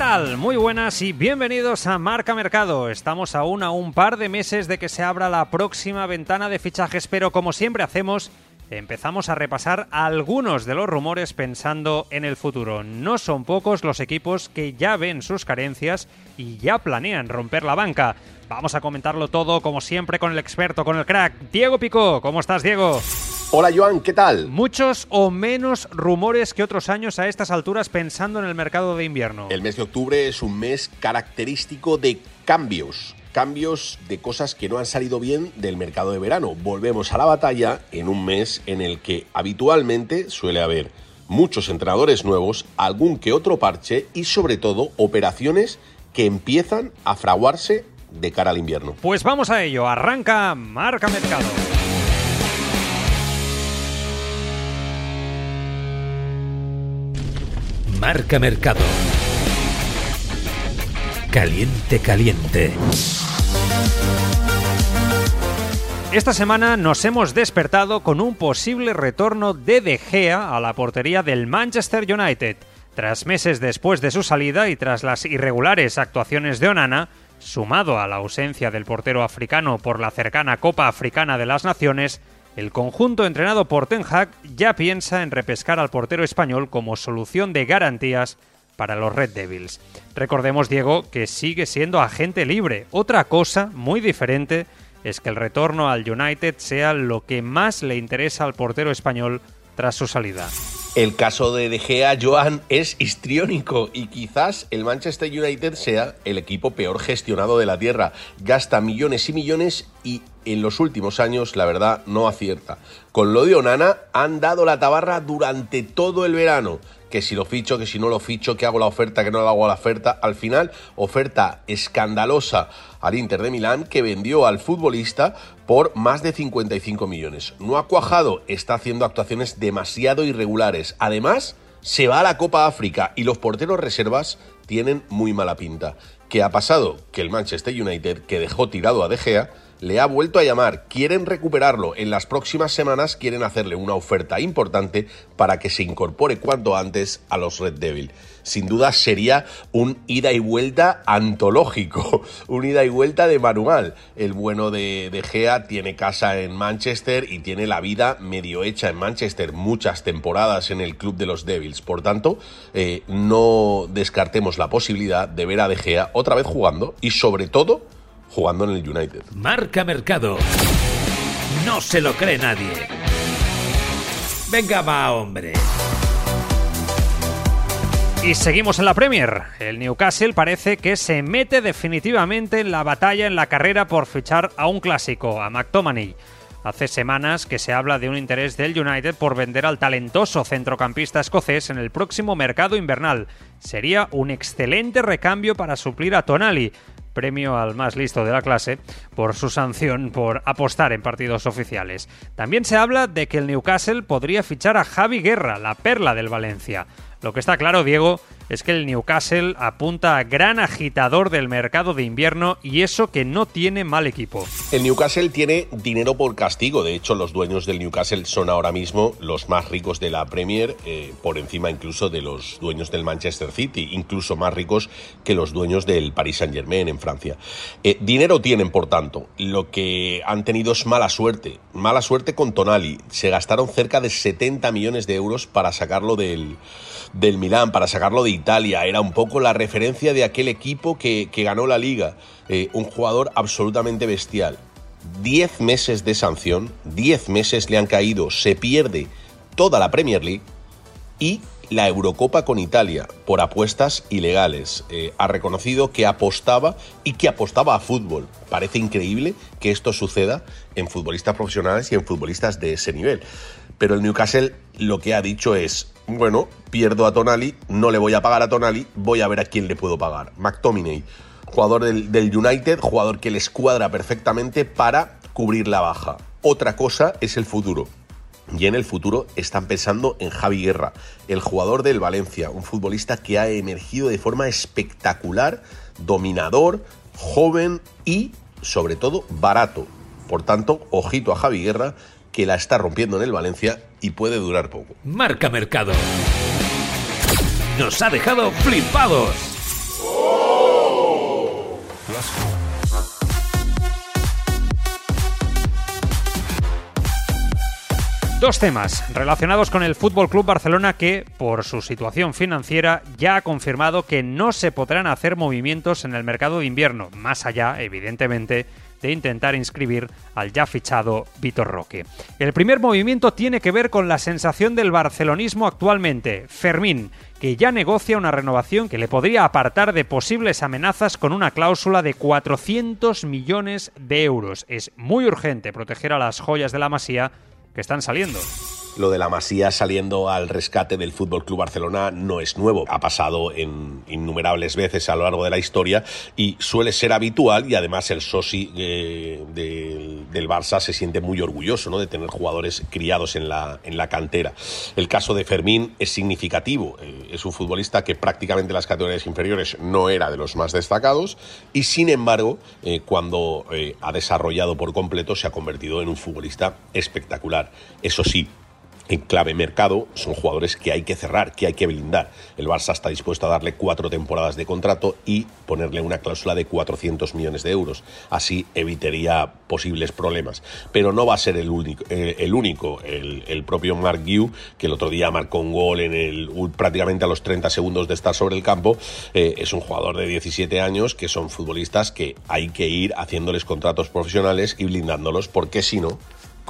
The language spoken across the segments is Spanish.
Tal? Muy buenas y bienvenidos a Marca Mercado. Estamos aún a un par de meses de que se abra la próxima ventana de fichajes, pero como siempre hacemos, empezamos a repasar algunos de los rumores pensando en el futuro. No son pocos los equipos que ya ven sus carencias y ya planean romper la banca. Vamos a comentarlo todo, como siempre, con el experto, con el crack, Diego Pico. ¿Cómo estás, Diego? Hola Joan, ¿qué tal? Muchos o menos rumores que otros años a estas alturas pensando en el mercado de invierno. El mes de octubre es un mes característico de cambios cambios de cosas que no han salido bien del mercado de verano. Volvemos a la batalla en un mes en el que habitualmente suele haber muchos entrenadores nuevos, algún que otro parche y sobre todo operaciones que empiezan a fraguarse de cara al invierno. Pues vamos a ello, arranca Marca Mercado. Marca Mercado. Caliente, caliente. Esta semana nos hemos despertado con un posible retorno de De Gea a la portería del Manchester United. Tras meses después de su salida y tras las irregulares actuaciones de Onana, sumado a la ausencia del portero africano por la cercana Copa Africana de las Naciones, el conjunto entrenado por Ten Hag ya piensa en repescar al portero español como solución de garantías para los Red Devils. Recordemos, Diego, que sigue siendo agente libre. Otra cosa muy diferente es que el retorno al United sea lo que más le interesa al portero español tras su salida. El caso de De Gea, Joan, es histriónico y quizás el Manchester United sea el equipo peor gestionado de la Tierra. Gasta millones y millones y en los últimos años, la verdad, no acierta. Con lo de Onana han dado la tabarra durante todo el verano que si lo ficho, que si no lo ficho, que hago la oferta, que no la hago la oferta. Al final, oferta escandalosa al Inter de Milán que vendió al futbolista por más de 55 millones. No ha cuajado, está haciendo actuaciones demasiado irregulares. Además, se va a la Copa África y los porteros reservas tienen muy mala pinta. ¿Qué ha pasado? Que el Manchester United, que dejó tirado a De Gea, le ha vuelto a llamar, quieren recuperarlo, en las próximas semanas quieren hacerle una oferta importante para que se incorpore cuanto antes a los Red Devil. Sin duda sería un ida y vuelta antológico, un ida y vuelta de manual. El bueno de, de Gea tiene casa en Manchester y tiene la vida medio hecha en Manchester, muchas temporadas en el club de los Devils. Por tanto, eh, no descartemos la posibilidad de ver a De Gea otra vez jugando y sobre todo jugando en el United. Marca Mercado. No se lo cree nadie. Venga, va, hombre. Y seguimos en la Premier. El Newcastle parece que se mete definitivamente en la batalla en la carrera por fichar a un clásico, a McTominay. Hace semanas que se habla de un interés del United por vender al talentoso centrocampista escocés en el próximo mercado invernal. Sería un excelente recambio para suplir a Tonali, premio al más listo de la clase por su sanción por apostar en partidos oficiales. También se habla de que el Newcastle podría fichar a Javi Guerra, la perla del Valencia. Lo que está claro, Diego, es que el Newcastle apunta a gran agitador del mercado de invierno y eso que no tiene mal equipo. El Newcastle tiene dinero por castigo, de hecho los dueños del Newcastle son ahora mismo los más ricos de la Premier, eh, por encima incluso de los dueños del Manchester City, incluso más ricos que los dueños del Paris Saint Germain en Francia. Eh, dinero tienen, por tanto, lo que han tenido es mala suerte, mala suerte con Tonali, se gastaron cerca de 70 millones de euros para sacarlo del, del Milán, para sacarlo de Italia, era un poco la referencia de aquel equipo que, ganó la liga, eh, un jugador absolutamente bestial. Diez meses de sanción, diez meses le han caído, se pierde toda la Premier League y la Eurocopa con Italia por apuestas ilegales. Eh, ha reconocido que apostaba y que apostaba a fútbol. Parece increíble que esto suceda en futbolistas profesionales y en futbolistas de ese nivel. Pero el Newcastle lo que ha dicho es, bueno, pierdo a Tonali, no le voy a pagar a Tonali, voy a ver a quién le puedo pagar. McTominay, jugador del, United, jugador que les cuadra perfectamente para cubrir la baja. Otra cosa es el futuro. Y en el futuro están pensando en Javi Guerra, el jugador del Valencia, un futbolista que ha emergido de forma espectacular, dominador, joven y, sobre todo, barato. Por tanto, ojito a Javi Guerra, que la está rompiendo en el Valencia y puede durar poco. Marca Mercado. Nos ha dejado flipados. Dos temas relacionados con el Fútbol Club Barcelona que, por su situación financiera, ya ha confirmado que no se podrán hacer movimientos en el mercado de invierno, más allá, evidentemente, de intentar inscribir al ya fichado Vitor Roque. El primer movimiento tiene que ver con la sensación del barcelonismo actualmente. Fermín, que ya negocia una renovación que le podría apartar de posibles amenazas con una cláusula de 400 millones de euros. Es muy urgente proteger a las joyas de la Masía que están saliendo. Lo de la Masía saliendo al rescate del Fútbol Club Barcelona no es nuevo. Ha pasado en innumerables veces a lo largo de la historia y suele ser habitual. Y además, el Sosi eh, del Barça se siente muy orgulloso de tener jugadores criados en la, en la cantera. El caso de Fermín es significativo. Eh, es un futbolista que prácticamente en las categorías inferiores no era de los más destacados y, sin embargo, eh, cuando ha desarrollado por completo, se ha convertido en un futbolista espectacular. Eso sí, en clave mercado son jugadores que hay que cerrar, que hay que blindar. El Barça está dispuesto a darle cuatro temporadas de contrato y ponerle una cláusula de 400 millones de euros. Así evitaría posibles problemas. Pero no va a ser el único. Eh, el, propio Mark Guiu, que el otro día marcó un gol en el, prácticamente a los 30 segundos de estar sobre el campo, eh, es un jugador de 17 años que son futbolistas que hay que ir haciéndoles contratos profesionales y blindándolos, porque si no,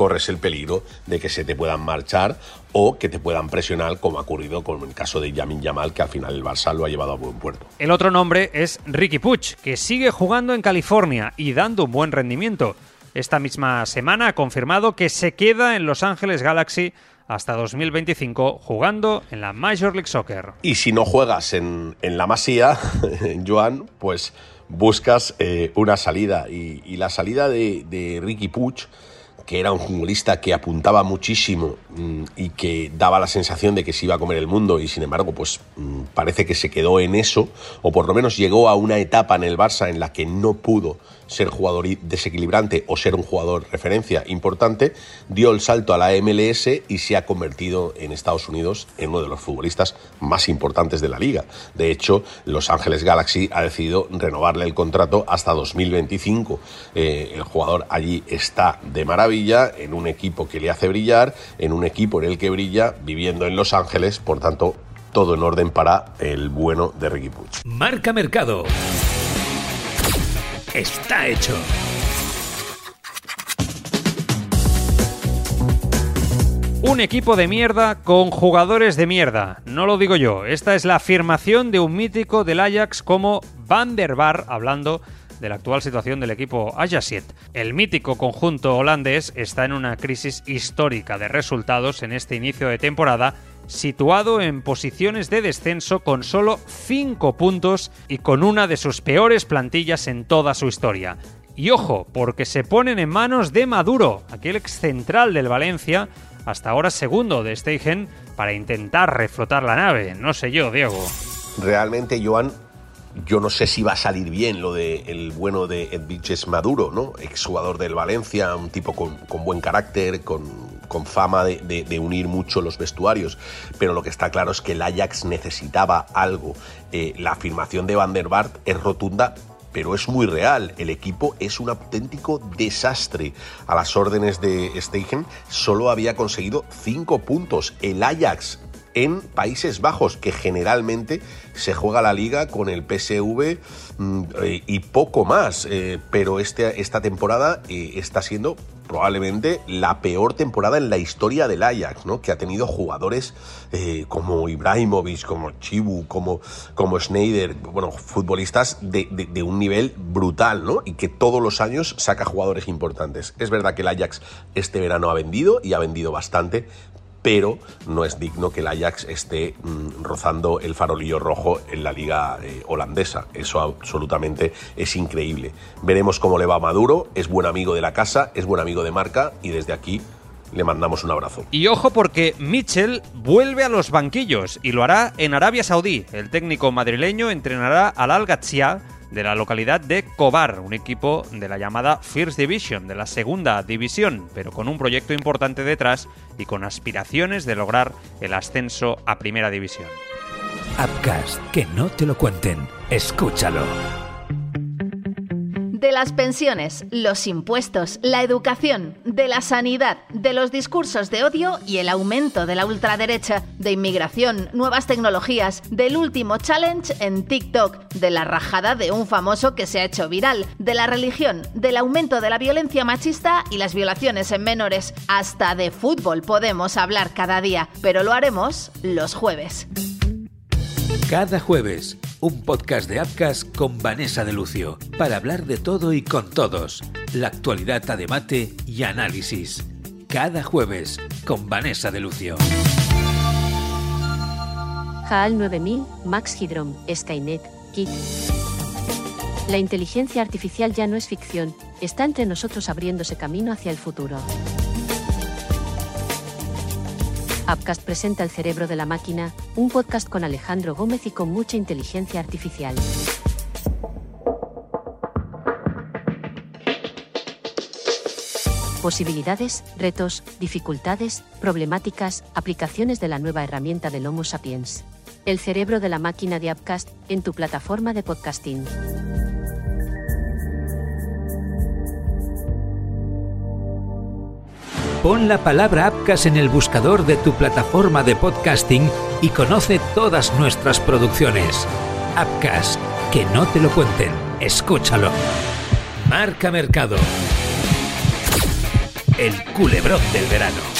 corres el peligro de que se te puedan marchar o que te puedan presionar, como ha ocurrido con el caso de Yamin Yamal, que al final el Barça lo ha llevado a buen puerto. El otro nombre es Ricky Puch, que sigue jugando en California y dando un buen rendimiento. Esta misma semana ha confirmado que se queda en Los Ángeles Galaxy hasta 2025 jugando en la Major League Soccer. Y si no juegas en, la Masía, Joan, pues buscas eh, una salida. Y, la salida de, de Ricky Puch que era un futbolista que apuntaba muchísimo mm, y que daba la sensación de que se iba a comer el mundo y sin embargo pues mm, parece que se quedó en eso o por lo menos llegó a una etapa en el Barça en la que no pudo ser jugador desequilibrante o ser un jugador referencia importante, dio el salto a la MLS y se ha convertido en Estados Unidos en uno de los futbolistas más importantes de la liga. De hecho, Los Ángeles Galaxy ha decidido renovarle el contrato hasta 2025. Eh, el jugador allí está de maravilla, en un equipo que le hace brillar, en un equipo en el que brilla, viviendo en Los Ángeles, por tanto, todo en orden para el bueno de Ricky Puig. Marca Mercado está hecho. Un equipo de mierda con jugadores de mierda. No lo digo yo. Esta es la afirmación de un mítico del Ajax como Van der Bar, hablando de la actual situación del equipo Ajaxiet. El mítico conjunto holandés está en una crisis histórica de resultados en este inicio de temporada situado en posiciones de descenso con solo 5 puntos y con una de sus peores plantillas en toda su historia. Y ojo, porque se ponen en manos de Maduro, aquel ex central del Valencia, hasta ahora segundo de Steigen, para intentar reflotar la nave. No sé yo, Diego. Realmente, Joan, yo no sé si va a salir bien lo de el bueno de Edviches Maduro, ¿no? Exjugador del Valencia, un tipo con, buen carácter, con, fama de, unir mucho los vestuarios. Pero lo que está claro es que el Ajax necesitaba algo. Eh, la afirmación de Van der Bart es rotunda, pero es muy real. El equipo es un auténtico desastre. A las órdenes de Steigen solo había conseguido cinco puntos. El Ajax en Países Bajos, que generalmente se juega la liga con el PSV mm, eh, y poco más. Eh, pero este, esta temporada eh, está siendo probablemente la peor temporada en la historia del Ajax, ¿no? que ha tenido jugadores como Ibrahimovic, como Chibu, como, como Schneider, bueno, futbolistas de, de, un nivel brutal, ¿no? Y que todos los años saca jugadores importantes. Es verdad que el Ajax este verano ha vendido y ha vendido bastante, pero no es digno que el Ajax esté mm, rozando el farolillo rojo en la liga eh, holandesa. Eso absolutamente es increíble. Veremos cómo le va a Maduro, es buen amigo de la casa, es buen amigo de marca y desde aquí le mandamos un abrazo. Y ojo porque Mitchell vuelve a los banquillos y lo hará en Arabia Saudí. El técnico madrileño entrenará al Al de la localidad de Cobar, un equipo de la llamada First Division, de la segunda división, pero con un proyecto importante detrás y con aspiraciones de lograr el ascenso a primera división. Upcast, que no te lo cuenten, escúchalo de las pensiones, los impuestos, la educación, de la sanidad, de los discursos de odio y el aumento de la ultraderecha, de inmigración, nuevas tecnologías, del último challenge en TikTok, de la rajada de un famoso que se ha hecho viral, de la religión, del aumento de la violencia machista y las violaciones en menores. Hasta de fútbol podemos hablar cada día, pero lo haremos los jueves. Cada jueves un podcast de Apcas con Vanessa de Lucio, para hablar de todo y con todos, la actualidad a debate y análisis. Cada jueves con Vanessa de Lucio. HAL 9000, Max Hydrom, Skynet, Kit. La inteligencia artificial ya no es ficción, está entre nosotros abriéndose camino hacia el futuro. Upcast presenta El cerebro de la máquina, un podcast con Alejandro Gómez y con mucha inteligencia artificial. Posibilidades, retos, dificultades, problemáticas, aplicaciones de la nueva herramienta del Homo sapiens. El cerebro de la máquina de Upcast en tu plataforma de podcasting. Pon la palabra Apcas en el buscador de tu plataforma de podcasting y conoce todas nuestras producciones. Apcas, que no te lo cuenten, escúchalo. Marca Mercado. El culebrón del verano.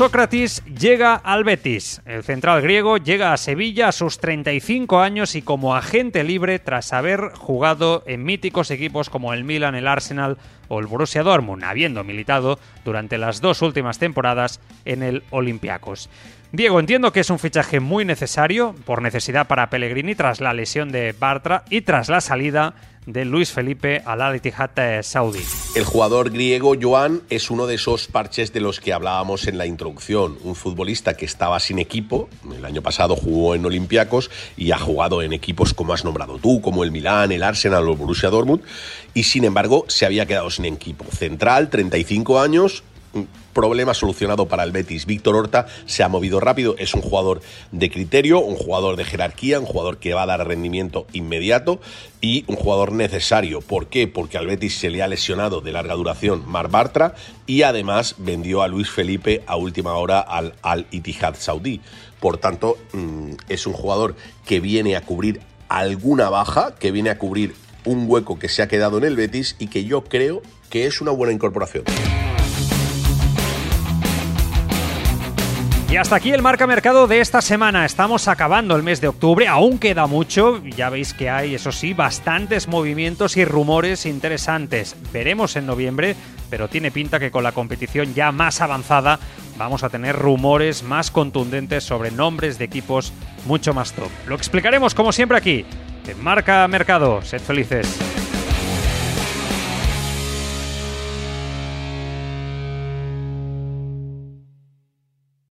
Sócrates llega al Betis. El central griego llega a Sevilla a sus 35 años y como agente libre tras haber jugado en míticos equipos como el Milan, el Arsenal o el Borussia Dortmund, habiendo militado durante las dos últimas temporadas en el Olympiacos. Diego, entiendo que es un fichaje muy necesario, por necesidad para Pellegrini tras la lesión de Bartra y tras la salida de Luis Felipe al Al Ittihad Saudi. El jugador griego Joan es uno de esos parches de los que hablábamos en la introducción. Un futbolista que estaba sin equipo, el año pasado jugó en Olympiacos y ha jugado en equipos como has nombrado tú, como el Milán, el Arsenal o el Borussia Dortmund, y sin embargo se había quedado sin equipo. Central, 35 años, problema solucionado para el Betis. Víctor Horta se ha movido rápido, es un jugador de criterio, un jugador de jerarquía, un jugador que va a dar rendimiento inmediato y un jugador necesario. ¿Por qué? Porque al Betis se le ha lesionado de larga duración Mar Bartra y además vendió a Luis Felipe a última hora al Al Ittihad Saudí. Por tanto, mm, es un jugador que viene a cubrir alguna baja, que viene a cubrir un hueco que se ha quedado en el Betis y que yo creo que es una buena incorporación. Y hasta aquí el marca mercado de esta semana. Estamos acabando el mes de octubre, aún queda mucho. Ya veis que hay, eso sí, bastantes movimientos y rumores interesantes. Veremos en noviembre, pero tiene pinta que con la competición ya más avanzada vamos a tener rumores más contundentes sobre nombres de equipos mucho más top. Lo explicaremos como siempre aquí, en Marca Mercado. Sed felices.